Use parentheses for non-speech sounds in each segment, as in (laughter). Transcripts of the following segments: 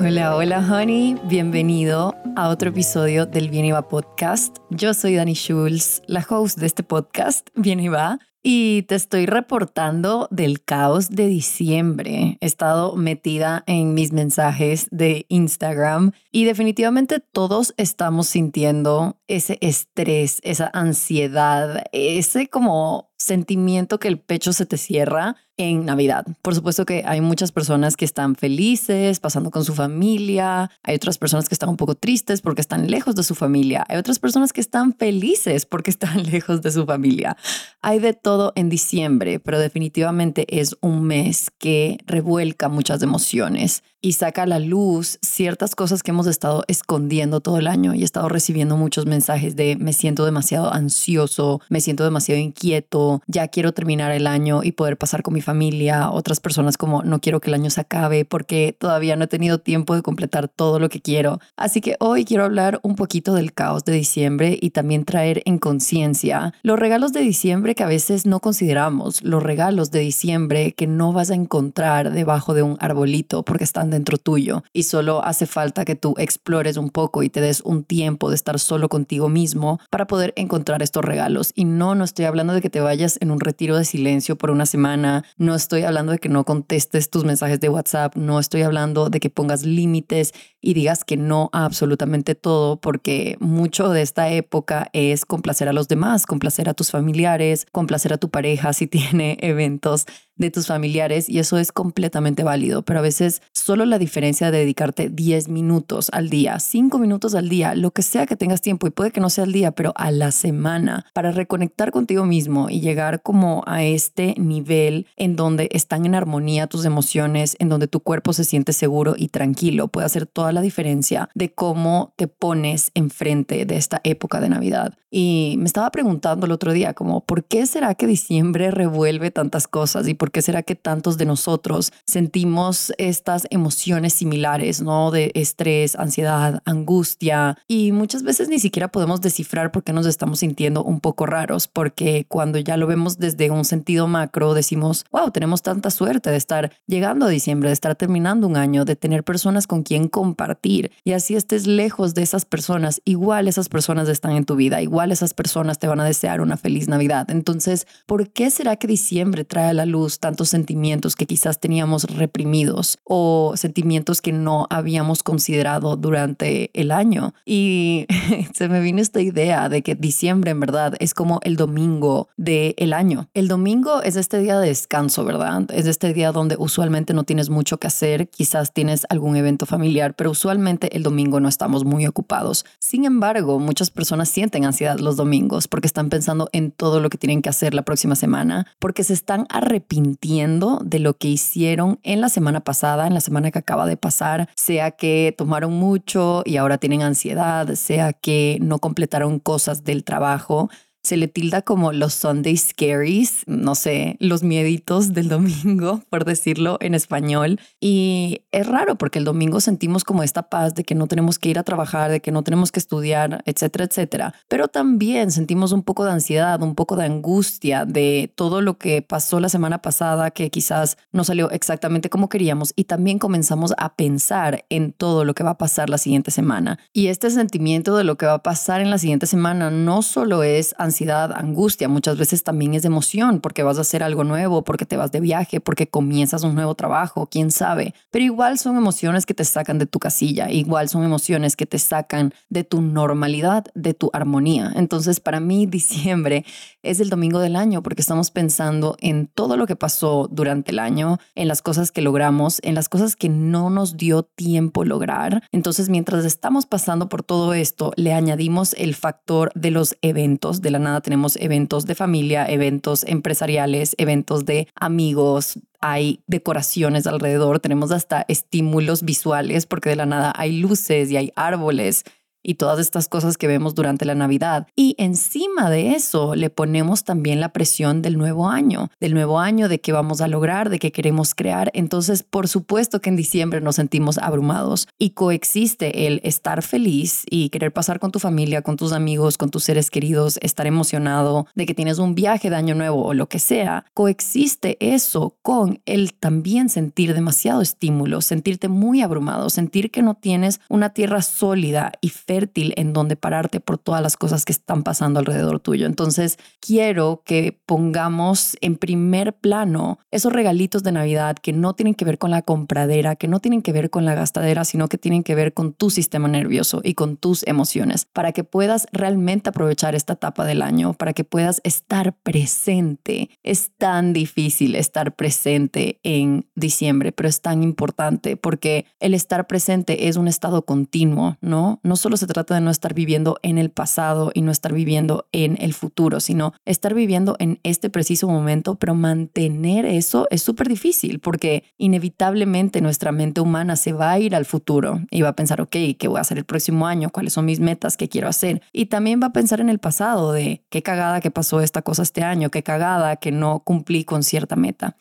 Hola, hola, honey. Bienvenido a otro episodio del Bien y Va Podcast. Yo soy Dani Schulz, la host de este podcast, Bien y Va. Y te estoy reportando del caos de diciembre. He estado metida en mis mensajes de Instagram y definitivamente todos estamos sintiendo ese estrés, esa ansiedad, ese como sentimiento que el pecho se te cierra en Navidad. Por supuesto que hay muchas personas que están felices, pasando con su familia, hay otras personas que están un poco tristes porque están lejos de su familia, hay otras personas que están felices porque (laughs) están lejos de su familia. Hay de todo en diciembre, pero definitivamente es un mes que revuelca muchas emociones y saca a la luz ciertas cosas que hemos estado escondiendo todo el año y he estado recibiendo muchos mensajes de me siento demasiado ansioso, me siento demasiado inquieto, ya quiero terminar el año y poder pasar con mi familia, otras personas como no quiero que el año se acabe porque todavía no he tenido tiempo de completar todo lo que quiero. Así que hoy quiero hablar un poquito del caos de diciembre y también traer en conciencia los regalos de diciembre que a veces no consideramos, los regalos de diciembre que no vas a encontrar debajo de un arbolito porque están dentro tuyo y solo hace falta que tú explores un poco y te des un tiempo de estar solo contigo mismo para poder encontrar estos regalos. Y no, no estoy hablando de que te vayas en un retiro de silencio por una semana, no estoy hablando de que no contestes tus mensajes de WhatsApp, no estoy hablando de que pongas límites y digas que no a absolutamente todo, porque mucho de esta época es complacer a los demás, complacer a tus familiares, complacer a tu pareja si (laughs) tiene eventos de tus familiares y eso es completamente válido, pero a veces solo la diferencia de dedicarte 10 minutos al día, 5 minutos al día, lo que sea que tengas tiempo y puede que no sea al día, pero a la semana para reconectar contigo mismo y llegar como a este nivel en donde están en armonía tus emociones, en donde tu cuerpo se siente seguro y tranquilo, puede hacer toda la diferencia de cómo te pones enfrente de esta época de Navidad. Y me estaba preguntando el otro día como, ¿por qué será que diciembre revuelve tantas cosas y por ¿Por qué será que tantos de nosotros sentimos estas emociones similares, ¿no? De estrés, ansiedad, angustia y muchas veces ni siquiera podemos descifrar por qué nos estamos sintiendo un poco raros, porque cuando ya lo vemos desde un sentido macro decimos, wow, tenemos tanta suerte de estar llegando a diciembre, de estar terminando un año, de tener personas con quien compartir y así estés lejos de esas personas, igual esas personas están en tu vida, igual esas personas te van a desear una feliz Navidad. Entonces, ¿por qué será que diciembre trae a la luz tantos sentimientos que quizás teníamos reprimidos o sentimientos que no habíamos considerado durante el año. Y (laughs) se me vino esta idea de que diciembre en verdad es como el domingo del el año. El domingo es este día de descanso, ¿verdad? Es este día donde usualmente no tienes mucho que hacer, quizás tienes algún evento familiar, pero usualmente el domingo no estamos muy ocupados. Sin embargo, muchas personas sienten ansiedad los domingos porque están pensando en todo lo que tienen que hacer la próxima semana, porque se están arrepintiendo entiendo de lo que hicieron en la semana pasada, en la semana que acaba de pasar, sea que tomaron mucho y ahora tienen ansiedad, sea que no completaron cosas del trabajo se le tilda como los Sunday Scaries, no sé, los mieditos del (laughs) domingo, por decirlo en español. Y es raro porque el domingo sentimos como esta paz de que no tenemos que ir a trabajar, de que no tenemos que estudiar, etcétera, etcétera. Pero también sentimos un poco de ansiedad, un poco de angustia de todo lo que pasó la semana pasada, que quizás no salió exactamente como queríamos. Y también comenzamos a pensar en todo lo que va a pasar la siguiente semana. Y este sentimiento de lo que va a pasar en la siguiente semana no solo es ansiedad, ansiedad, angustia, muchas veces también es emoción porque vas a hacer algo nuevo, porque te vas de viaje, porque comienzas un nuevo trabajo, quién sabe. Pero igual son emociones que te sacan de tu casilla, igual son emociones que te sacan de tu normalidad, de tu armonía. Entonces, para mí, (laughs) diciembre es el domingo del año porque estamos pensando en todo lo que pasó durante el año, en las cosas que logramos, en las cosas que no nos dio tiempo lograr. Entonces, mientras estamos pasando por todo esto, le añadimos el factor de los eventos de la tenemos eventos de familia, eventos empresariales, eventos de amigos, hay decoraciones alrededor, tenemos hasta estímulos visuales porque de la nada hay luces y hay árboles y todas estas cosas que vemos durante la Navidad. Y encima de eso le ponemos también la presión del nuevo año, del nuevo año, de qué vamos a lograr, de qué queremos crear. Entonces, por supuesto que en diciembre nos sentimos abrumados y coexiste el estar feliz y querer pasar con tu familia, con tus amigos, con tus seres queridos, estar emocionado de que tienes un viaje de año nuevo o lo que sea. Coexiste eso con el también sentir demasiado estímulo, sentirte muy abrumado, sentir que no tienes una tierra sólida y fértil en donde pararte por todas las cosas que están pasando alrededor tuyo. Entonces, quiero que pongamos en primer plano esos regalitos de Navidad que no tienen que ver con la compradera, que no tienen que ver con la gastadera, sino que tienen que ver con tu sistema nervioso y con tus emociones, para que puedas realmente aprovechar esta etapa del año, para que puedas estar presente. Es tan difícil estar presente en diciembre, pero es tan importante porque el estar presente es un estado continuo, ¿no? No solo se trata de no estar viviendo en el pasado y no estar viviendo en el futuro, sino estar viviendo en este preciso momento, pero mantener eso es súper difícil porque inevitablemente nuestra mente humana se va a ir al futuro y va a pensar, ok, ¿qué voy a hacer el próximo año? ¿Cuáles son mis metas? ¿Qué quiero hacer? Y también va a pensar en el pasado de qué cagada que pasó esta cosa este año, qué cagada que no cumplí con cierta meta.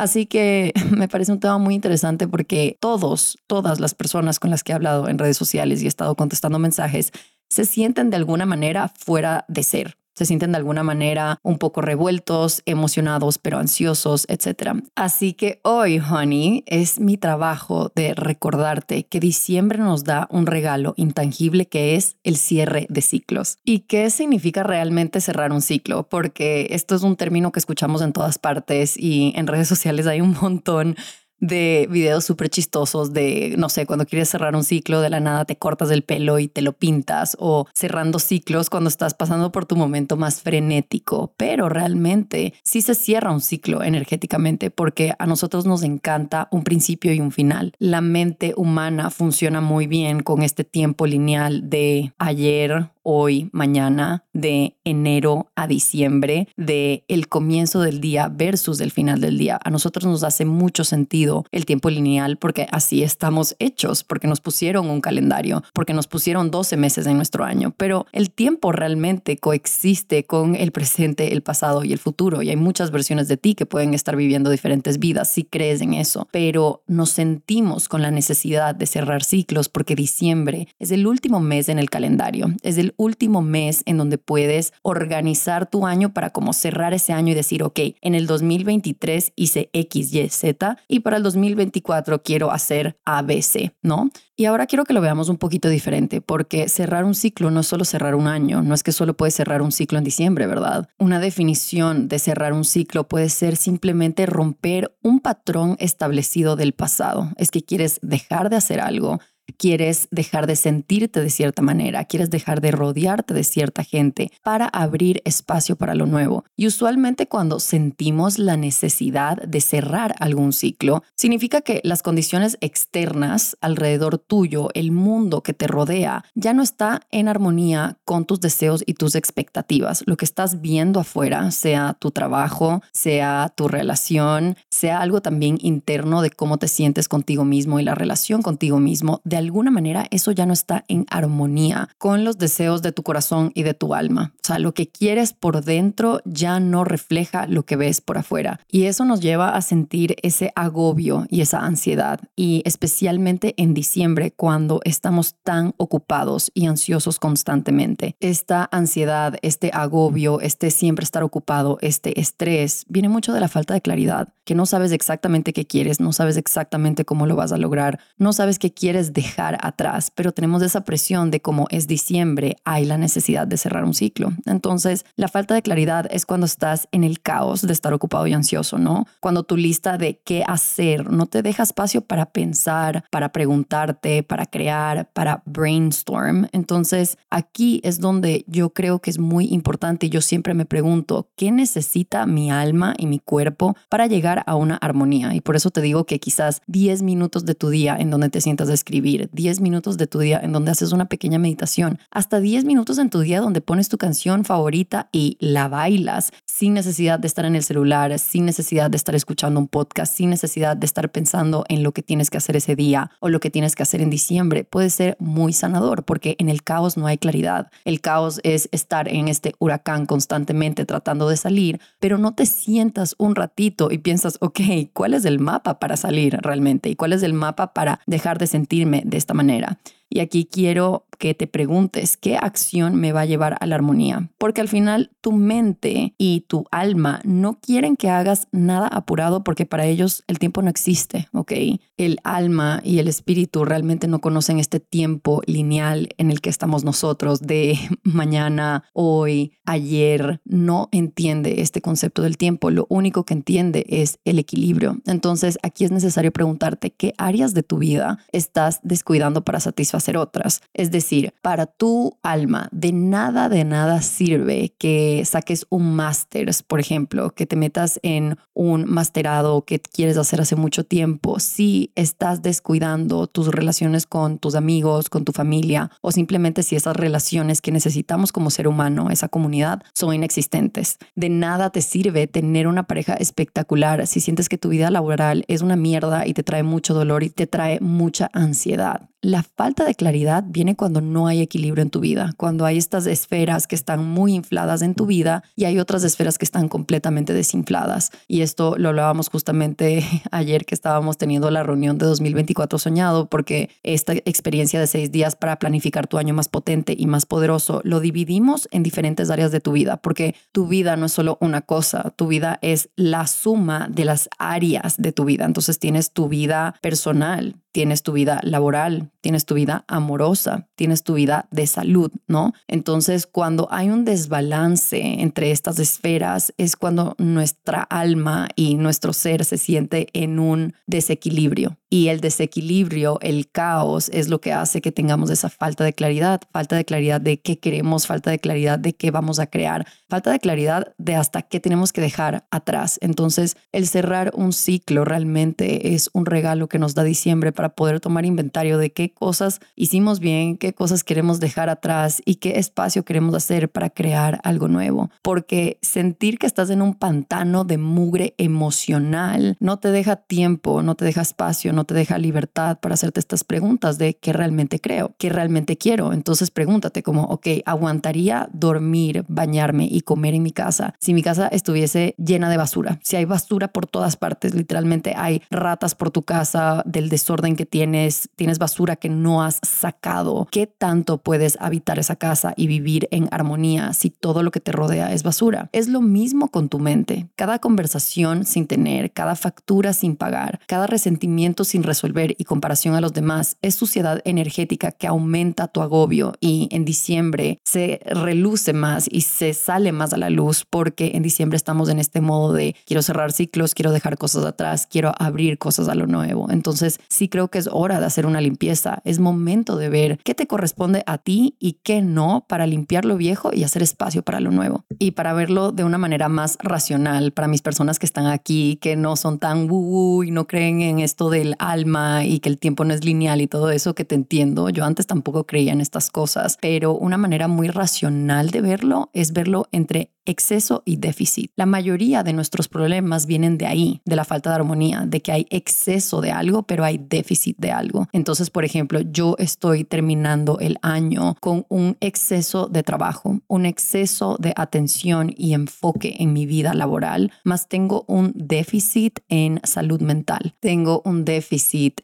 Así que (laughs) me parece un tema muy interesante porque todos, todas las personas con las que he hablado en redes sociales y he estado contestando mensajes se sienten de alguna manera fuera de ser se sienten de alguna manera un poco revueltos, emocionados, pero ansiosos, etc. Así que hoy, honey, es mi trabajo de recordarte que diciembre nos da un regalo intangible que es el cierre de ciclos. ¿Y qué significa realmente cerrar un ciclo? Porque esto es un término que escuchamos en todas partes y en redes sociales hay un montón de videos súper chistosos de, no sé, cuando quieres cerrar un ciclo, de la nada te cortas el pelo y te lo pintas, o cerrando ciclos cuando estás pasando por tu momento más frenético. Pero realmente sí se cierra un ciclo energéticamente porque a nosotros nos encanta un principio y un final. La mente humana funciona muy bien con este tiempo lineal de ayer, hoy, mañana, de enero a diciembre, de el comienzo del día versus el final del día. A nosotros nos hace mucho sentido el tiempo lineal porque así estamos hechos, porque nos pusieron un calendario, porque nos pusieron 12 meses en nuestro año, pero el tiempo realmente coexiste con el presente, el pasado y el futuro y hay muchas versiones de ti que pueden estar viviendo diferentes vidas si crees en eso, pero nos sentimos con la necesidad de cerrar ciclos porque diciembre es el último mes en el calendario, es el último mes en donde puedes organizar tu año para como cerrar ese año y decir, ok, en el 2023 hice X, Y, Z y para el 2024 quiero hacer ABC, ¿no? Y ahora quiero que lo veamos un poquito diferente, porque cerrar un ciclo no es solo cerrar un año, no es que solo puedes cerrar un ciclo en diciembre, ¿verdad? Una definición de cerrar un ciclo puede ser simplemente romper un patrón establecido del pasado. Es que quieres dejar de hacer algo, quieres dejar de sentirte de cierta manera, quieres dejar de rodearte de cierta gente para abrir espacio para lo nuevo. Y usualmente cuando sentimos la necesidad de cerrar algún ciclo, significa que las condiciones externas alrededor tuyo, el mundo que te rodea, ya no está en armonía con tus deseos y tus expectativas. Lo que estás viendo afuera, sea tu trabajo, sea tu relación, sea algo también interno de cómo te sientes contigo mismo y la relación contigo mismo, de alguna manera eso ya no está en armonía con los deseos de tu corazón y de tu alma. O sea, lo que quieres por dentro ya no refleja lo que ves por afuera. Y eso nos lleva a sentir ese agobio y esa ansiedad. Y especialmente en diciembre, cuando estamos tan ocupados y ansiosos constantemente. Esta ansiedad, este agobio, este siempre estar ocupado, este estrés, viene mucho de la falta de claridad, que no sabes exactamente qué quieres, no sabes exactamente cómo lo vas a lograr, no sabes qué quieres dejar dejar atrás, pero tenemos esa presión de como es diciembre, hay la necesidad de cerrar un ciclo. Entonces, la falta de claridad es cuando estás en el caos de estar ocupado y ansioso, ¿no? Cuando tu lista de qué hacer no te deja espacio para pensar, para preguntarte, para crear, para brainstorm. Entonces, aquí es donde yo creo que es muy importante y yo siempre me pregunto, ¿qué necesita mi alma y mi cuerpo para llegar a una armonía? Y por eso te digo que quizás 10 minutos de tu día en donde te sientas a escribir escribir, 10 minutos de tu día en donde haces una pequeña meditación, hasta 10 minutos en tu día donde pones tu canción favorita y la bailas sin necesidad de estar en el celular, sin necesidad de estar escuchando un podcast, sin necesidad de estar pensando en lo que tienes que hacer ese día o lo que tienes que hacer en diciembre, puede ser muy sanador porque en el caos no hay claridad. El caos es estar en este huracán constantemente tratando de salir, pero no te sientas un ratito y piensas, ok, ¿cuál es el mapa para salir realmente? ¿Y cuál es el mapa para dejar de sentirme de esta manera? Y aquí quiero que te preguntes qué acción me va a llevar a la armonía, porque al final tu mente y tu alma no quieren que hagas nada apurado porque para ellos el tiempo no existe, ¿ok? El alma y el espíritu realmente no conocen este tiempo lineal en el que estamos nosotros de (laughs) mañana, hoy, ayer, no entiende este concepto del tiempo, lo único que entiende es el equilibrio. Entonces aquí es necesario preguntarte qué áreas de tu vida estás descuidando para satisfacer hacer otras. Es decir, para tu alma, de nada, de nada sirve que saques un máster, por ejemplo, que te metas en un masterado que quieres hacer hace mucho tiempo, si estás descuidando tus relaciones con tus amigos, con tu familia, o simplemente si esas relaciones que necesitamos como ser humano, esa comunidad, son inexistentes. De nada te sirve tener una pareja espectacular si sientes que tu vida laboral es una mierda y te trae mucho dolor y te trae mucha ansiedad. La falta de claridad viene cuando no hay equilibrio en tu vida, cuando hay estas esferas que están muy infladas en tu vida y hay otras esferas que están completamente desinfladas. Y esto lo hablábamos justamente (laughs) ayer que estábamos teniendo la reunión de 2024 soñado, porque esta experiencia de seis días para planificar tu año más potente y más poderoso lo dividimos en diferentes áreas de tu vida, porque tu vida no es solo una cosa, tu vida es la suma de las áreas de tu vida. Entonces tienes tu vida personal, tienes tu vida laboral, tienes tu vida amorosa, tienes tu vida de salud, ¿no? Entonces, cuando hay un desbalance entre estas esferas, es cuando nuestra alma y nuestro ser se siente en un desequilibrio. Y el desequilibrio, el caos, es lo que hace que tengamos esa falta de claridad, falta de claridad de qué queremos, falta de claridad de qué vamos a crear, falta de claridad de hasta qué tenemos que dejar atrás. Entonces, el cerrar un ciclo realmente es un regalo que nos da diciembre para poder tomar inventario de qué cosas hicimos bien, qué cosas queremos dejar atrás y qué espacio queremos hacer para crear algo nuevo. Porque sentir que estás en un pantano de mugre emocional no te deja tiempo, no te deja espacio, no te deja libertad para hacerte estas preguntas de qué realmente creo, qué realmente quiero. Entonces pregúntate como, ok, ¿aguantaría dormir, bañarme y comer en mi casa si mi casa estuviese llena de basura? Si hay basura por todas partes, literalmente hay ratas por tu casa, del desorden que tienes, tienes basura que no has sacado. ¿Qué tanto puedes habitar esa casa y vivir en armonía si todo lo que te rodea es basura? Es lo mismo con tu mente. Cada conversación sin tener, cada factura sin pagar, cada resentimiento sin resolver y comparación a los demás es suciedad energética que aumenta tu agobio y en diciembre se reluce más y se sale más a la luz porque en diciembre estamos en este modo de quiero cerrar ciclos, quiero dejar cosas atrás, quiero abrir cosas a lo nuevo. Entonces sí creo que es hora de hacer una limpieza, es momento de ver qué te corresponde a ti y qué no para limpiar lo viejo y hacer espacio para lo nuevo. Y para verlo de una manera más racional para mis personas que están aquí, que no son tan woo, y no creen en esto del alma y que el tiempo no es lineal y todo eso que te entiendo. Yo antes tampoco creía en estas cosas, pero una manera muy racional de verlo es verlo entre exceso y déficit. La mayoría de nuestros problemas vienen de ahí, de la falta de armonía, de que hay exceso de algo, pero hay déficit de algo. Entonces, por ejemplo, yo estoy terminando el año con un exceso de trabajo, un exceso de atención y enfoque en mi vida laboral, más tengo un déficit en salud mental. Tengo un déficit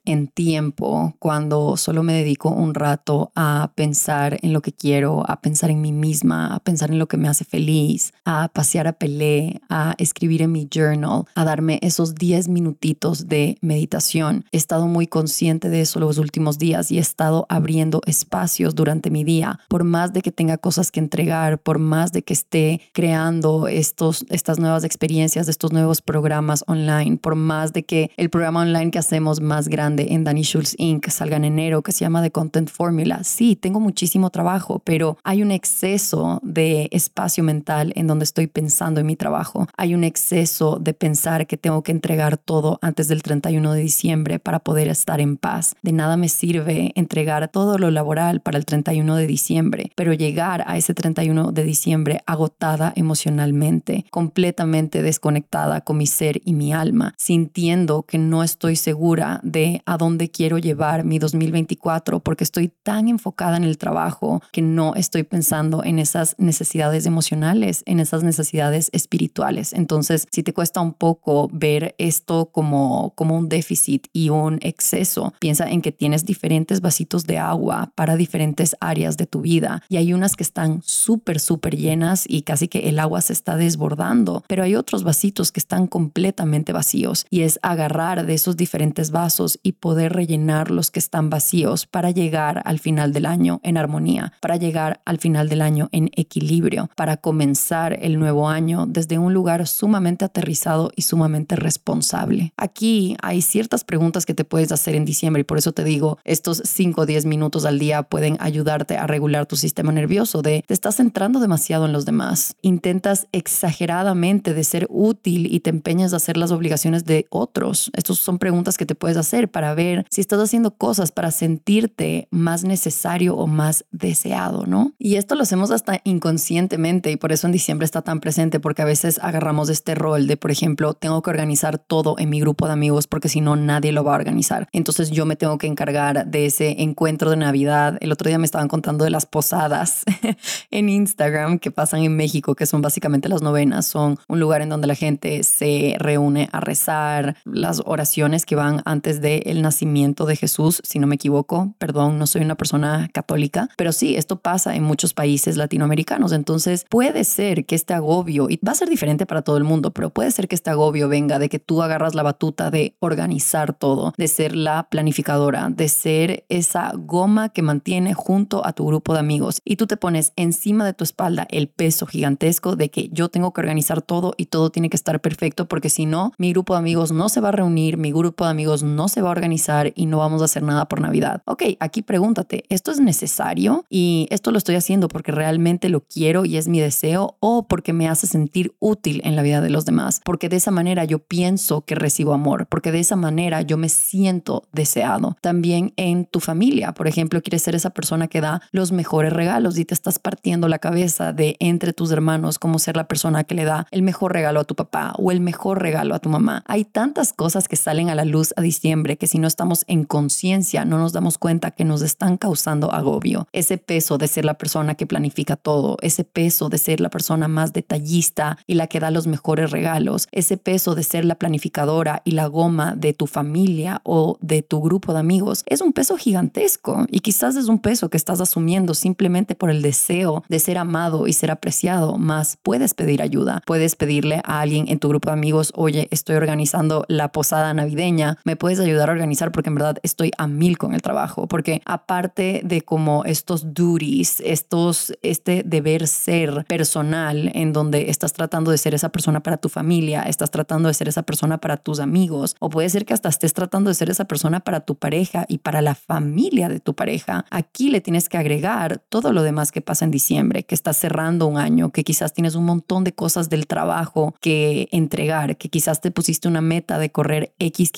en tiempo cuando solo me dedico un rato a pensar en lo que quiero, a pensar en mí misma, a pensar en lo que me hace feliz, a pasear a Pelé, a escribir en mi journal, a darme esos 10 minutitos de meditación. He estado muy consciente de eso los últimos días y he estado abriendo espacios durante mi día, por más de que tenga cosas que entregar, por más de que esté creando estos, estas nuevas experiencias, estos nuevos programas online, por más de que el programa online que hacemos tenemos más grande en Danny Schulz Inc., salga en enero, que se llama The Content Formula. Sí, tengo muchísimo trabajo, pero hay un exceso de espacio mental en donde estoy pensando en mi trabajo. Hay un exceso de pensar que tengo que entregar todo antes del 31 de diciembre para poder estar en paz. De nada me sirve entregar todo lo laboral para el 31 de diciembre, pero llegar a ese 31 de diciembre agotada emocionalmente, completamente desconectada con mi ser y mi alma, sintiendo que no estoy segura de a dónde quiero llevar mi 2024 porque estoy tan enfocada en el trabajo que no estoy pensando en esas necesidades emocionales, en esas necesidades espirituales. Entonces, si te cuesta un poco ver esto como, como un déficit y un exceso, piensa en que tienes diferentes vasitos de agua para diferentes áreas de tu vida y hay unas que están súper, súper llenas y casi que el agua se está desbordando, pero hay otros vasitos que están completamente vacíos y es agarrar de esos diferentes vasos y poder rellenar los que están vacíos para llegar al final del año en armonía, para llegar al final del año en equilibrio, para comenzar el nuevo año desde un lugar sumamente aterrizado y sumamente responsable. Aquí hay ciertas preguntas que te puedes hacer en diciembre y por eso te digo, estos 5 o 10 minutos al día pueden ayudarte a regular tu sistema nervioso de te estás centrando demasiado en los demás, intentas exageradamente de ser útil y te empeñas a hacer las obligaciones de otros. Estas son preguntas que te puedes hacer para ver si estás haciendo cosas para sentirte más necesario o más deseado, ¿no? Y esto lo hacemos hasta inconscientemente y por eso en diciembre está tan presente porque a veces agarramos este rol de, por ejemplo, tengo que organizar todo en mi grupo de amigos porque si no nadie lo va a organizar. Entonces yo me tengo que encargar de ese encuentro de Navidad. El otro día me estaban contando de las posadas (laughs) en Instagram que pasan en México, que son básicamente las novenas. Son un lugar en donde la gente se reúne a rezar, las oraciones que van antes del nacimiento de Jesús, si no me equivoco. Perdón, no soy una persona católica, pero sí, esto pasa en muchos países latinoamericanos. Entonces puede ser que este agobio, y va a ser diferente para todo el mundo, pero puede ser que este agobio venga de que tú agarras la batuta de organizar todo, de ser la planificadora, de ser esa goma que mantiene junto a tu grupo de amigos y tú te pones encima de tu espalda el peso gigantesco de que yo tengo que organizar todo y todo tiene que estar perfecto porque si no, mi grupo de amigos no se va a reunir, mi grupo de amigos no se va a organizar y no vamos a hacer nada por Navidad. Ok, aquí pregúntate, ¿esto es necesario? Y esto lo estoy haciendo porque realmente lo quiero y es mi deseo o porque me hace sentir útil en la vida de los demás, porque de esa manera yo pienso que recibo amor, porque de esa manera yo me siento deseado. También en tu familia, por ejemplo, quieres ser esa persona que da los mejores regalos y te estás partiendo la cabeza de entre tus hermanos cómo ser la persona que le da el mejor regalo a tu papá o el mejor regalo a tu mamá. Hay tantas cosas que salen a la luz a diciembre que si no estamos en conciencia no nos damos cuenta que nos están causando agobio. Ese peso de ser la persona que planifica todo, ese peso de ser la persona más detallista y la que da los mejores regalos, ese peso de ser la planificadora y la goma de tu familia o de tu grupo de amigos, es un peso gigantesco y quizás es un peso que estás asumiendo simplemente por el deseo de ser amado y ser apreciado, más puedes pedir ayuda, puedes pedirle a alguien en tu grupo de amigos, oye, estoy organizando la posada navideña, me puedes ayudar a organizar porque en verdad estoy a mil con el trabajo, porque aparte de como estos duties, estos, este deber ser personal en donde estás tratando de ser esa persona para tu familia, estás tratando de ser esa persona para tus amigos, o puede ser que hasta estés tratando de ser esa persona para tu pareja y para la familia de tu pareja. Aquí le tienes que agregar todo lo demás que pasa en diciembre, que estás cerrando un año, que quizás tienes un montón de cosas del trabajo que entregar, que quizás te pusiste una meta de correr X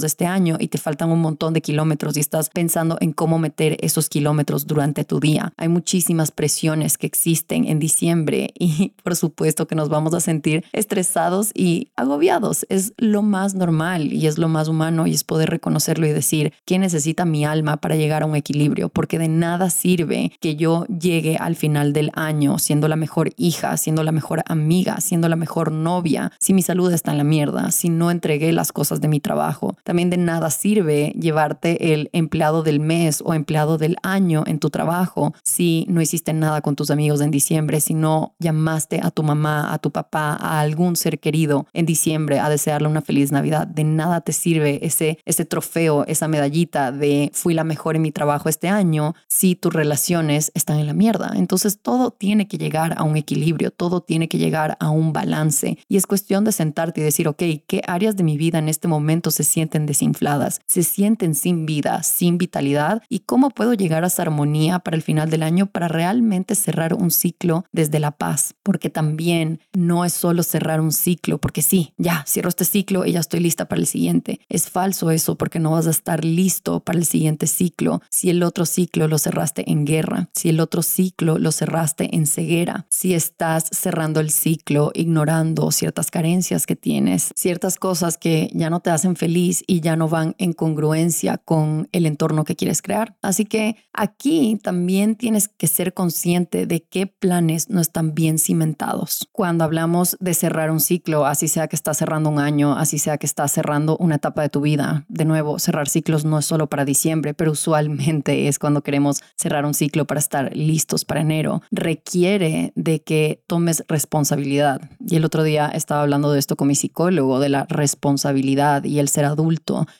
de este año y te faltan un montón de kilómetros y estás pensando en cómo meter esos kilómetros durante tu día. Hay muchísimas presiones que existen en diciembre y (laughs) por supuesto que nos vamos a sentir estresados y agobiados. Es lo más normal y es lo más humano y es poder reconocerlo y decir qué necesita mi alma para llegar a un equilibrio, porque de nada sirve que yo llegue al final del año siendo la mejor hija, siendo la mejor amiga, siendo la mejor novia, si mi salud está en la mierda, si no entregué las cosas de mi trabajo. También de nada sirve llevarte el empleado del mes o empleado del año en tu trabajo si no hiciste nada con tus amigos en diciembre, si no llamaste a tu mamá, a tu papá, a algún ser querido en diciembre a desearle una feliz Navidad. De nada te sirve ese, ese trofeo, esa medallita de fui la mejor en mi trabajo este año si tus relaciones están en la mierda. Entonces todo tiene que llegar a un equilibrio, todo tiene que llegar a un balance y es cuestión de sentarte y decir, ok, ¿qué áreas de mi vida en este momento se sienten desinfladas, se sienten sin vida, sin vitalidad y cómo puedo llegar a esa armonía para el final del año para realmente cerrar un ciclo desde la paz, porque también no es solo cerrar un ciclo, porque sí, ya cierro este ciclo y ya estoy lista para el siguiente. Es falso eso porque no vas a estar listo para el siguiente ciclo si el otro ciclo lo cerraste en guerra, si el otro ciclo lo cerraste en ceguera, si estás cerrando el ciclo ignorando ciertas carencias que tienes, ciertas cosas que ya no te hacen feliz y ya no van en congruencia con el entorno que quieres crear. Así que aquí también tienes que ser consciente de qué planes no están bien cimentados. Cuando hablamos de cerrar un ciclo, así sea que estás cerrando un año, así sea que estás cerrando una etapa de tu vida, de nuevo, cerrar ciclos no es solo para diciembre, pero usualmente es cuando queremos cerrar un ciclo para estar listos para enero. Requiere de que tomes responsabilidad. Y el otro día estaba hablando de esto con mi psicólogo, de la responsabilidad y el ser adulto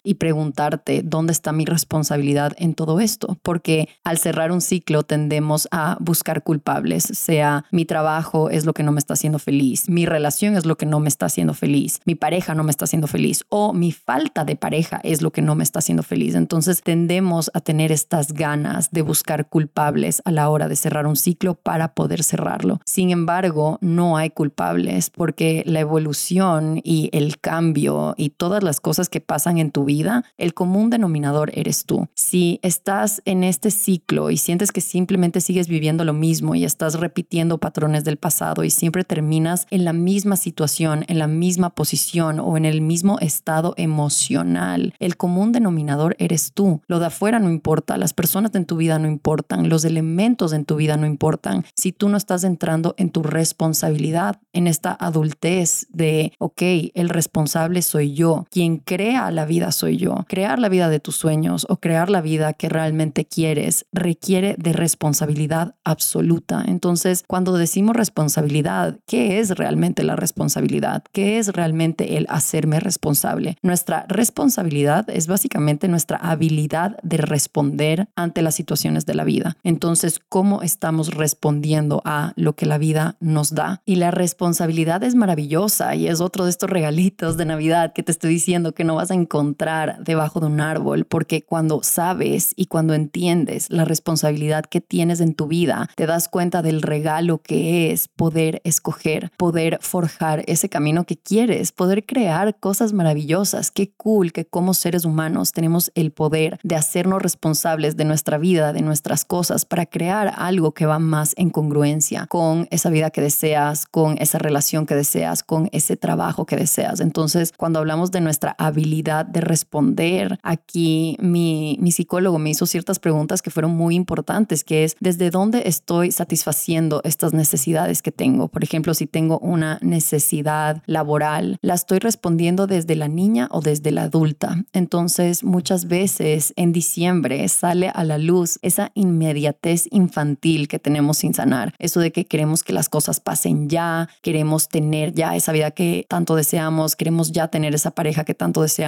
y preguntarte dónde está mi responsabilidad en todo esto, porque al cerrar un ciclo tendemos a buscar culpables, sea mi trabajo es lo que no me está haciendo feliz, mi relación es lo que no me está haciendo feliz, mi pareja no me está haciendo feliz o mi falta de pareja es lo que no me está haciendo feliz. Entonces tendemos a tener estas ganas de buscar culpables a la hora de cerrar un ciclo para poder cerrarlo. Sin embargo, no hay culpables porque la evolución y el cambio y todas las cosas que pasan en tu vida, el común denominador eres tú. Si estás en este ciclo y sientes que simplemente sigues viviendo lo mismo y estás repitiendo patrones del pasado y siempre terminas en la misma situación, en la misma posición o en el mismo estado emocional, el común denominador eres tú. Lo de afuera no importa, las personas en tu vida no importan, los elementos en tu vida no importan. Si tú no estás entrando en tu responsabilidad, en esta adultez de, ok, el responsable soy yo, quien crea la vida soy yo. Crear la vida de tus sueños o crear la vida que realmente quieres requiere de responsabilidad absoluta. Entonces, cuando decimos responsabilidad, ¿qué es realmente la responsabilidad? ¿Qué es realmente el hacerme responsable? Nuestra responsabilidad es básicamente nuestra habilidad de responder ante las situaciones de la vida. Entonces, ¿cómo estamos respondiendo a lo que la vida nos da? Y la responsabilidad es maravillosa y es otro de estos regalitos de Navidad que te estoy diciendo que no vas a encontrar debajo de un árbol, porque cuando sabes y cuando entiendes la responsabilidad que tienes en tu vida, te das cuenta del regalo que es poder escoger, poder forjar ese camino que quieres, poder crear cosas maravillosas. Qué cool que como seres humanos tenemos el poder de hacernos responsables de nuestra vida, de nuestras cosas, para crear algo que va más en congruencia con esa vida que deseas, con esa relación que deseas, con ese trabajo que deseas. Entonces, cuando hablamos de nuestra habilidad de responder, aquí mi, mi psicólogo me hizo ciertas preguntas que fueron muy importantes, que es, ¿desde dónde estoy satisfaciendo estas necesidades que tengo? Por ejemplo, si tengo una necesidad laboral, ¿la estoy respondiendo desde la niña o desde la adulta? Entonces, muchas veces en diciembre sale a la luz esa inmediatez infantil que tenemos sin sanar, eso de que queremos que las cosas pasen ya, queremos tener ya esa vida que tanto deseamos, queremos ya tener esa pareja que tanto deseamos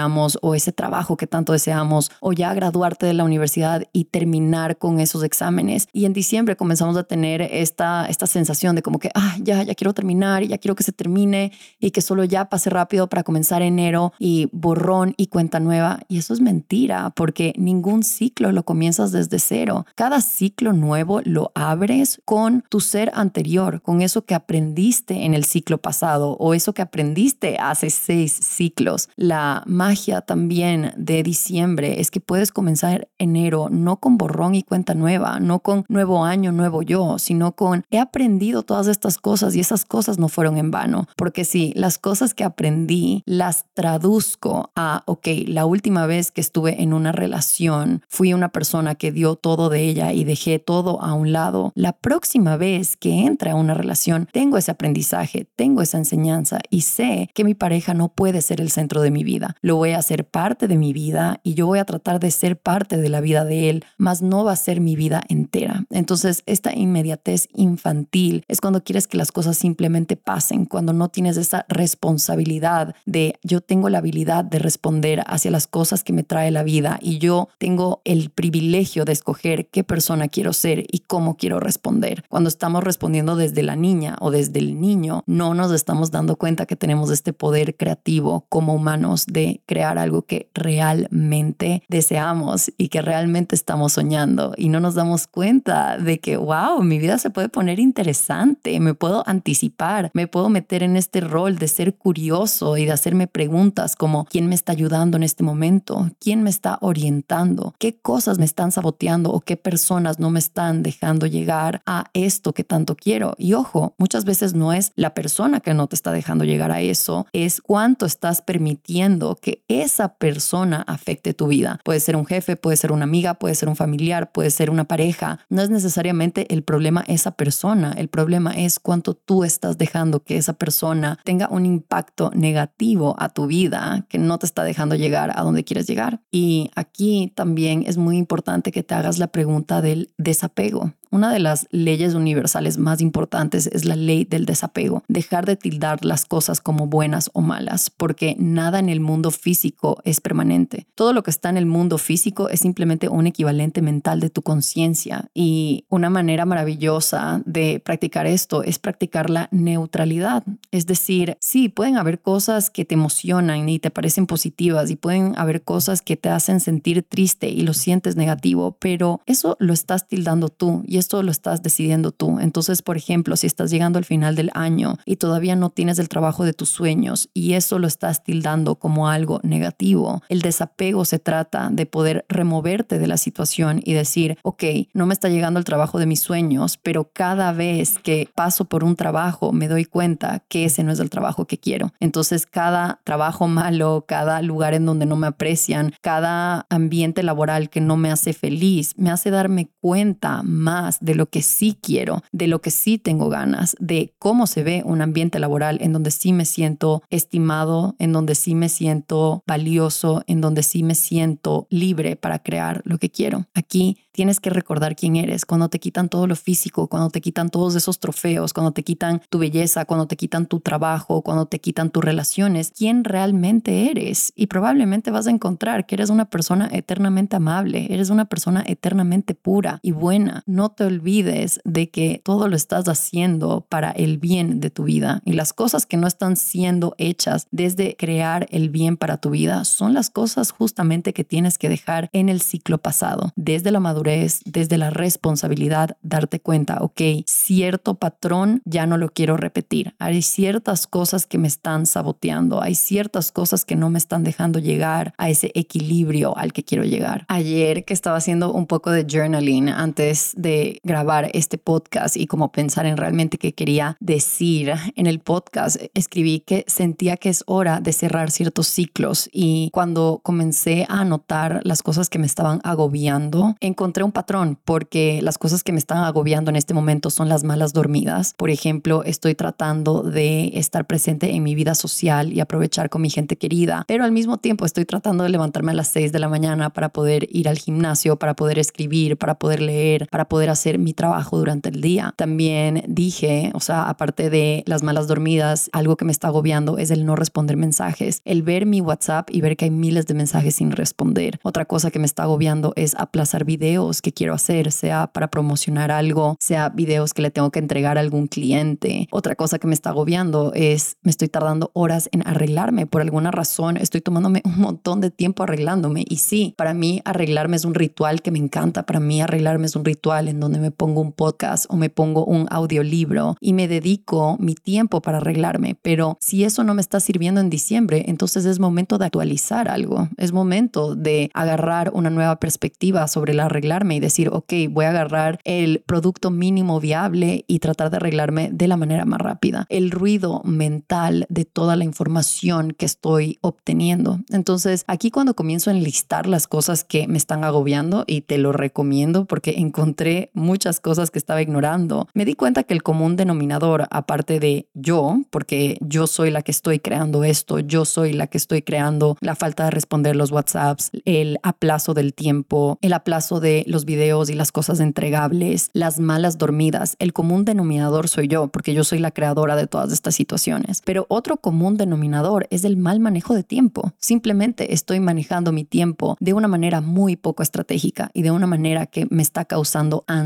o ese trabajo que tanto deseamos o ya graduarte de la universidad y terminar con esos exámenes. Y en diciembre comenzamos a tener esta, esta sensación de como que, ah, ya, ya quiero terminar y ya quiero que se termine y que solo ya pase rápido para comenzar enero y borrón y cuenta nueva. Y eso es mentira porque ningún ciclo lo comienzas desde cero. Cada ciclo nuevo lo abres con tu ser anterior, con eso que aprendiste en el ciclo pasado o eso que aprendiste hace seis ciclos. La magia también de diciembre es que puedes comenzar enero no con borrón y cuenta nueva, no con nuevo año, nuevo yo, sino con he aprendido todas estas cosas y esas cosas no fueron en vano. Porque si las cosas que aprendí las traduzco a, ok, la última vez que estuve en una relación fui una persona que dio todo de ella y dejé todo a un lado, la próxima vez que entra a una relación tengo ese aprendizaje, tengo esa enseñanza y sé que mi pareja no puede ser el centro de mi vida. Lo voy a hacer parte de mi vida y yo voy a tratar de ser parte de la vida de él, mas no va a ser mi vida entera. Entonces, esta inmediatez infantil es cuando quieres que las cosas simplemente pasen, cuando no tienes esa responsabilidad de yo tengo la habilidad de responder hacia las cosas que me trae la vida y yo tengo el privilegio de escoger qué persona quiero ser y cómo quiero responder. Cuando estamos respondiendo desde la niña o desde el niño, no nos estamos dando cuenta que tenemos este poder creativo como humanos de crear algo que realmente deseamos y que realmente estamos soñando. Y no nos damos cuenta de que, wow, mi vida se puede poner interesante, me puedo anticipar, me puedo meter en este rol de ser curioso y de hacerme preguntas como quién me está ayudando en este momento, quién me está orientando, qué cosas me están saboteando o qué personas no me están dejando llegar a esto que tanto quiero. Y ojo, muchas veces no es la persona que no te está dejando llegar a eso, es cuánto estás permitiendo que esa persona afecte tu vida. Puede ser un jefe, puede ser una amiga, puede ser un familiar, puede ser una pareja. No es necesariamente el problema esa persona, el problema es cuánto tú estás dejando que esa persona tenga un impacto negativo a tu vida que no te está dejando llegar a donde quieres llegar. Y aquí también es muy importante que te hagas la pregunta del desapego. Una de las leyes universales más importantes es la ley del desapego, dejar de tildar las cosas como buenas o malas, porque nada en el mundo físico es permanente. Todo lo que está en el mundo físico es simplemente un equivalente mental de tu conciencia y una manera maravillosa de practicar esto es practicar la neutralidad. Es decir, sí, pueden haber cosas que te emocionan y te parecen positivas y pueden haber cosas que te hacen sentir triste y lo sientes negativo, pero eso lo estás tildando tú esto lo estás decidiendo tú. Entonces, por ejemplo, si estás llegando al final del año y todavía no tienes el trabajo de tus sueños y eso lo estás tildando como algo negativo, el desapego se trata de poder removerte de la situación y decir, ok, no me está llegando el trabajo de mis sueños, pero cada vez que paso por un trabajo me doy cuenta que ese no es el trabajo que quiero. Entonces, cada trabajo malo, cada lugar en donde no me aprecian, cada ambiente laboral que no me hace feliz, me hace darme cuenta más de lo que sí quiero, de lo que sí tengo ganas, de cómo se ve un ambiente laboral en donde sí me siento estimado, en donde sí me siento valioso, en donde sí me siento libre para crear lo que quiero. Aquí tienes que recordar quién eres. Cuando te quitan todo lo físico, cuando te quitan todos esos trofeos, cuando te quitan tu belleza, cuando te quitan tu trabajo, cuando te quitan tus relaciones, quién realmente eres. Y probablemente vas a encontrar que eres una persona eternamente amable, eres una persona eternamente pura y buena. No te olvides de que todo lo estás haciendo para el bien de tu vida y las cosas que no están siendo hechas desde crear el bien para tu vida son las cosas justamente que tienes que dejar en el ciclo pasado, desde la madurez desde la responsabilidad, darte cuenta, ok, cierto patrón ya no lo quiero repetir. Hay ciertas cosas que me están saboteando, hay ciertas cosas que no me están dejando llegar a ese equilibrio al que quiero llegar. Ayer que estaba haciendo un poco de journaling antes de grabar este podcast y como pensar en realmente qué quería decir en el podcast, escribí que sentía que es hora de cerrar ciertos ciclos y cuando comencé a anotar las cosas que me estaban agobiando, encontré un patrón porque las cosas que me están agobiando en este momento son las malas dormidas. Por ejemplo, estoy tratando de estar presente en mi vida social y aprovechar con mi gente querida, pero al mismo tiempo estoy tratando de levantarme a las 6 de la mañana para poder ir al gimnasio, para poder escribir, para poder leer, para poder hacer mi trabajo durante el día. También dije, o sea, aparte de las malas dormidas, algo que me está agobiando es el no responder mensajes, el ver mi WhatsApp y ver que hay miles de mensajes sin responder. Otra cosa que me está agobiando es aplazar videos que quiero hacer, sea para promocionar algo, sea videos que le tengo que entregar a algún cliente. Otra cosa que me está agobiando es me estoy tardando horas en arreglarme. Por alguna razón estoy tomándome un montón de tiempo arreglándome. Y sí, para mí arreglarme es un ritual que me encanta. Para mí arreglarme es un ritual en donde me pongo un podcast o me pongo un audiolibro y me dedico mi tiempo para arreglarme. Pero si eso no me está sirviendo en diciembre, entonces es momento de actualizar algo. Es momento de agarrar una nueva perspectiva sobre la arreglar y decir, ok, voy a agarrar el producto mínimo viable y tratar de arreglarme de la manera más rápida. El ruido mental de toda la información que estoy obteniendo. Entonces, aquí cuando comienzo a enlistar las cosas que me están agobiando y te lo recomiendo porque encontré muchas cosas que estaba ignorando, me di cuenta que el común denominador, aparte de yo, porque yo soy la que estoy creando esto, yo soy la que estoy creando la falta de responder los WhatsApps, el aplazo del tiempo, el aplazo de los videos y las cosas entregables, las malas dormidas. El común denominador soy yo, porque yo soy la creadora de todas estas situaciones. Pero otro común denominador es el mal manejo de tiempo. Simplemente estoy manejando mi tiempo de una manera muy poco estratégica y de una manera que me está causando ansiedad.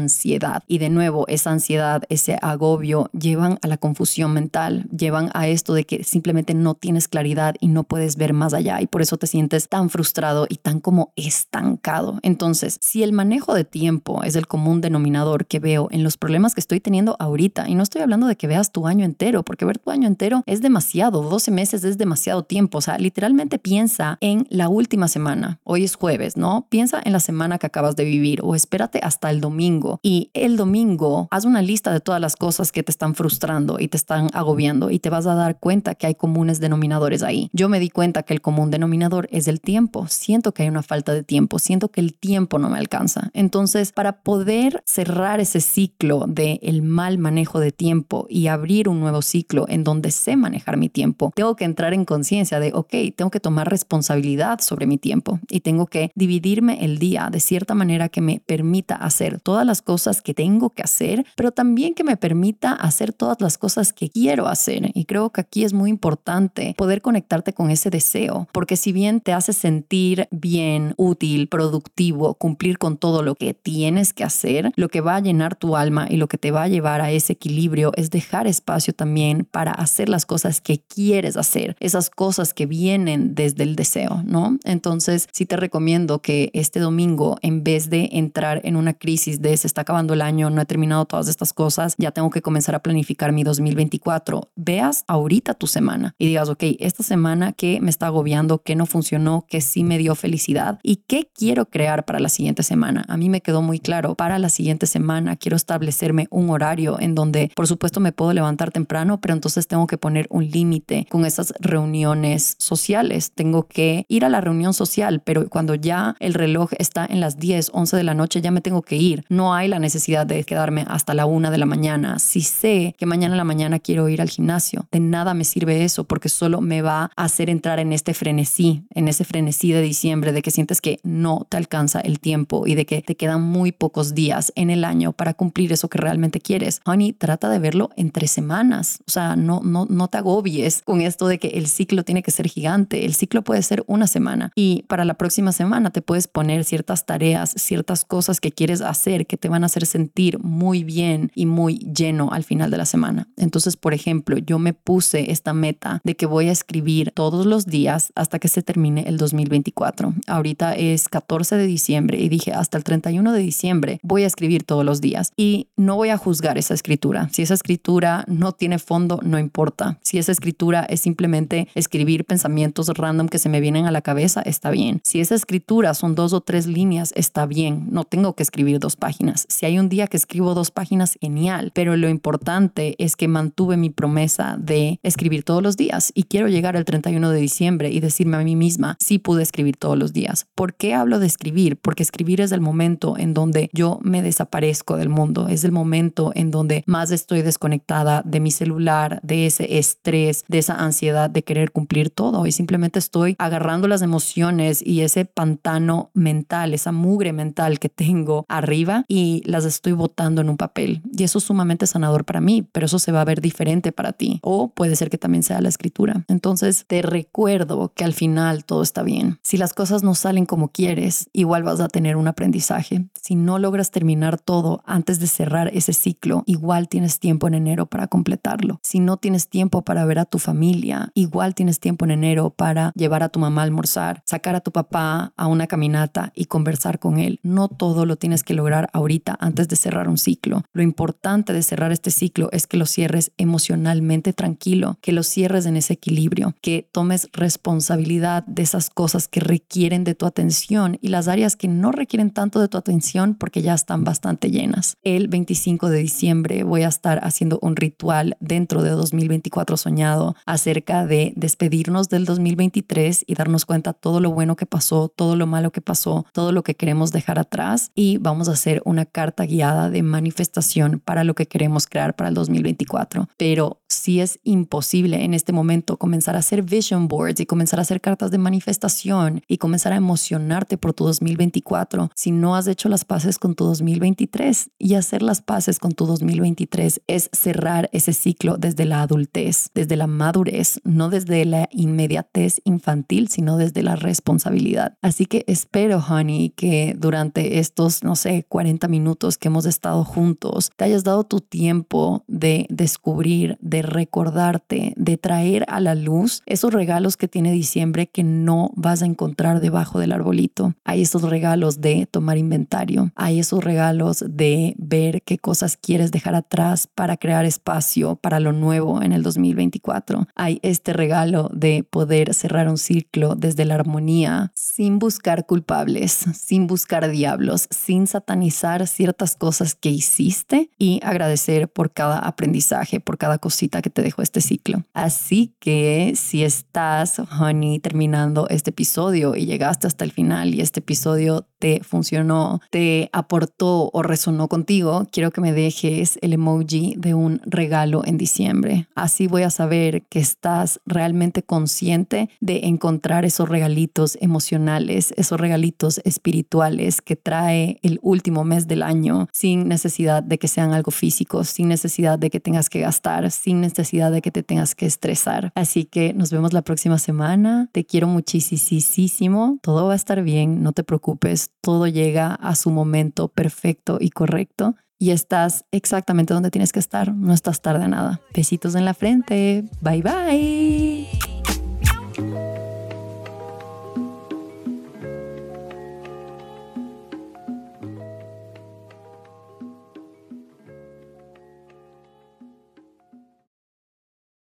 Y de nuevo, esa ansiedad, ese agobio llevan a la confusión mental, llevan a esto de que simplemente no tienes claridad y no puedes ver más allá. Y por eso te sientes tan frustrado y tan como estancado. Entonces, si el manejo de tiempo es el común denominador que veo en los problemas que estoy teniendo ahorita, y no estoy hablando de que veas tu año entero, porque ver tu año entero es demasiado, 12 meses es demasiado tiempo, o sea, literalmente piensa en la última semana, hoy es jueves, ¿no? Piensa en la semana que acabas de vivir o espérate hasta el domingo y el domingo haz una lista de todas las cosas que te están frustrando y te están agobiando y te vas a dar cuenta que hay comunes denominadores ahí. Yo me di cuenta que el común denominador es el tiempo. Siento que hay una falta de tiempo, siento que el tiempo no me alcanza. Entonces, para poder cerrar ese ciclo de el mal manejo de tiempo y abrir un nuevo ciclo en donde sé manejar mi tiempo, tengo que entrar en conciencia de, ok, tengo que tomar responsabilidad sobre mi tiempo y tengo que dividirme el día de cierta manera que me permita hacer todas las cosas que tengo que hacer, pero también que me permita hacer todas las cosas que quiero hacer. Y creo que aquí es muy importante poder conectarte con ese deseo, porque si bien te hace sentir bien, útil, productivo, cumplir con todo lo que tienes que hacer, lo que va a llenar tu alma y lo que te va a llevar a ese equilibrio es dejar espacio también para hacer las cosas que quieres hacer, esas cosas que vienen desde el deseo, ¿no? Entonces, sí te recomiendo que este domingo, en vez de entrar en una crisis de se está acabando el año, no he terminado todas estas cosas, ya tengo que comenzar a planificar mi 2024, veas ahorita tu semana y digas, ok, esta semana, ¿qué me está agobiando? ¿Qué no funcionó? ¿Qué sí me dio felicidad? ¿Y qué quiero crear para la siguiente semana? A mí me quedó muy claro, para la siguiente semana quiero establecerme un horario en donde, por supuesto, me puedo levantar temprano, pero entonces tengo que poner un límite con esas reuniones sociales. Tengo que ir a la reunión social, pero cuando ya el reloj está en las 10, 11 de la noche, ya me tengo que ir. No hay la necesidad de quedarme hasta la 1 de la mañana. Si sé que mañana en la mañana quiero ir al gimnasio, de nada me sirve eso porque solo me va a hacer entrar en este frenesí, en ese frenesí de diciembre, de que sientes que no te alcanza el tiempo y de que te quedan muy pocos días en el año para cumplir eso que realmente quieres. Honey, trata de verlo en tres semanas. O sea, no, no, no te agobies con esto de que el ciclo tiene que ser gigante. El ciclo puede ser una semana y para la próxima semana te puedes poner ciertas tareas, ciertas cosas que quieres hacer que te van a hacer sentir muy bien y muy lleno al final de la semana. Entonces, por ejemplo, yo me puse esta meta de que voy a escribir todos los días hasta que se termine el 2024. Ahorita es 14 de diciembre y dije hasta el 31 de diciembre voy a escribir todos los días y no voy a juzgar esa escritura. Si esa escritura no tiene fondo, no importa. Si esa escritura es simplemente escribir pensamientos random que se me vienen a la cabeza, está bien. Si esa escritura son dos o tres líneas, está bien. No tengo que escribir dos páginas. Si hay un día que escribo dos páginas, genial. Pero lo importante es que mantuve mi promesa de escribir todos los días y quiero llegar al 31 de diciembre y decirme a mí misma, sí pude escribir todos los días. ¿Por qué hablo de escribir? Porque escribir es el momento en donde yo me desaparezco del mundo, es el momento en donde más estoy desconectada de mi celular, de ese estrés, de esa ansiedad de querer cumplir todo y simplemente estoy agarrando las emociones y ese pantano mental, esa mugre mental que tengo arriba y las estoy botando en un papel. Y eso es sumamente sanador para mí, pero eso se va a ver diferente para ti. O puede ser que también sea la escritura. Entonces te recuerdo que al final todo está bien. Si las cosas no salen como quieres, igual vas a tener un aprendizaje. Si no logras terminar todo antes de cerrar ese ciclo, igual tienes tiempo en enero para completarlo. Si no tienes tiempo para ver a tu familia, igual tienes tiempo en enero para llevar a tu mamá a almorzar, sacar a tu papá a una caminata y conversar con él. No todo lo tienes que lograr ahorita antes de cerrar un ciclo. Lo importante de cerrar este ciclo es que lo cierres emocionalmente tranquilo, que lo cierres en ese equilibrio, que tomes responsabilidad de esas cosas que requieren de tu atención y las áreas que no requieren tanto de tu atención porque ya están bastante llenas. El 25 de diciembre voy a estar haciendo un ritual dentro de 2024 soñado acerca de despedirnos del 2023 y darnos cuenta todo lo bueno que pasó, todo lo malo que pasó, todo lo que queremos dejar atrás y vamos a hacer una carta guiada de manifestación para lo que queremos crear para el 2024. Pero si es imposible en este momento comenzar a hacer vision boards y comenzar a hacer cartas de manifestación y comenzar a emocionarte por tu 2024 si no has hecho las paces con tu 2023 y hacer las paces con tu 2023 es cerrar ese ciclo desde la adultez, desde la madurez, no desde la inmediatez infantil, sino desde la responsabilidad. Así que espero, honey, que durante estos, no sé, 40 40 minutos que hemos estado juntos, te hayas dado tu tiempo de descubrir, de recordarte, de traer a la luz esos regalos que tiene diciembre que no vas a encontrar debajo del arbolito. Hay esos regalos de tomar inventario, hay esos regalos de ver qué cosas quieres dejar atrás para crear espacio para lo nuevo en el 2024. Hay este regalo de poder cerrar un ciclo desde la armonía sin buscar culpables, sin buscar diablos, sin satanizar ciertas cosas que hiciste y agradecer por cada aprendizaje, por cada cosita que te dejó este ciclo. Así que si estás, honey, terminando este episodio y llegaste hasta el final y este episodio te funcionó, te aportó o resonó contigo, quiero que me dejes el emoji de un regalo en diciembre. Así voy a saber que estás realmente consciente de encontrar esos regalitos emocionales, esos regalitos espirituales que trae el último mes del año sin necesidad de que sean algo físico, sin necesidad de que tengas que gastar, sin necesidad de que te tengas que estresar. Así que nos vemos la próxima semana. Te quiero muchísimo. Todo va a estar bien, no te preocupes. Todo llega a su momento perfecto y correcto y estás exactamente donde tienes que estar. No estás tarde nada. Besitos en la frente. Bye bye.